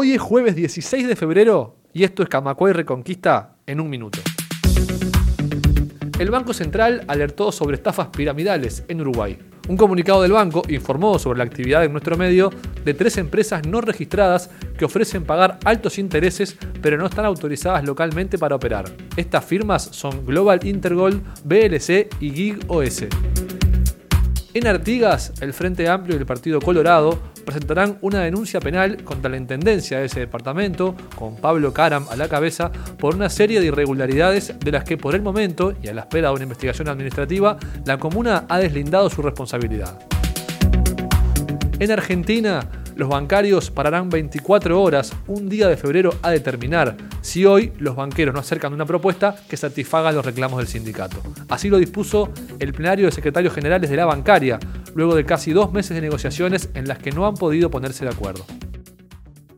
Hoy es jueves 16 de febrero y esto es Camacuay Reconquista en un minuto. El Banco Central alertó sobre estafas piramidales en Uruguay. Un comunicado del banco informó sobre la actividad en nuestro medio de tres empresas no registradas que ofrecen pagar altos intereses pero no están autorizadas localmente para operar. Estas firmas son Global Intergold, BLC y Gig OS. En Artigas, el Frente Amplio y el Partido Colorado presentarán una denuncia penal contra la intendencia de ese departamento, con Pablo Caram a la cabeza, por una serie de irregularidades de las que por el momento, y a la espera de una investigación administrativa, la comuna ha deslindado su responsabilidad. En Argentina, los bancarios pararán 24 horas, un día de febrero a determinar si hoy los banqueros no acercan una propuesta que satisfaga los reclamos del sindicato. Así lo dispuso el plenario de secretarios generales de la bancaria, luego de casi dos meses de negociaciones en las que no han podido ponerse de acuerdo.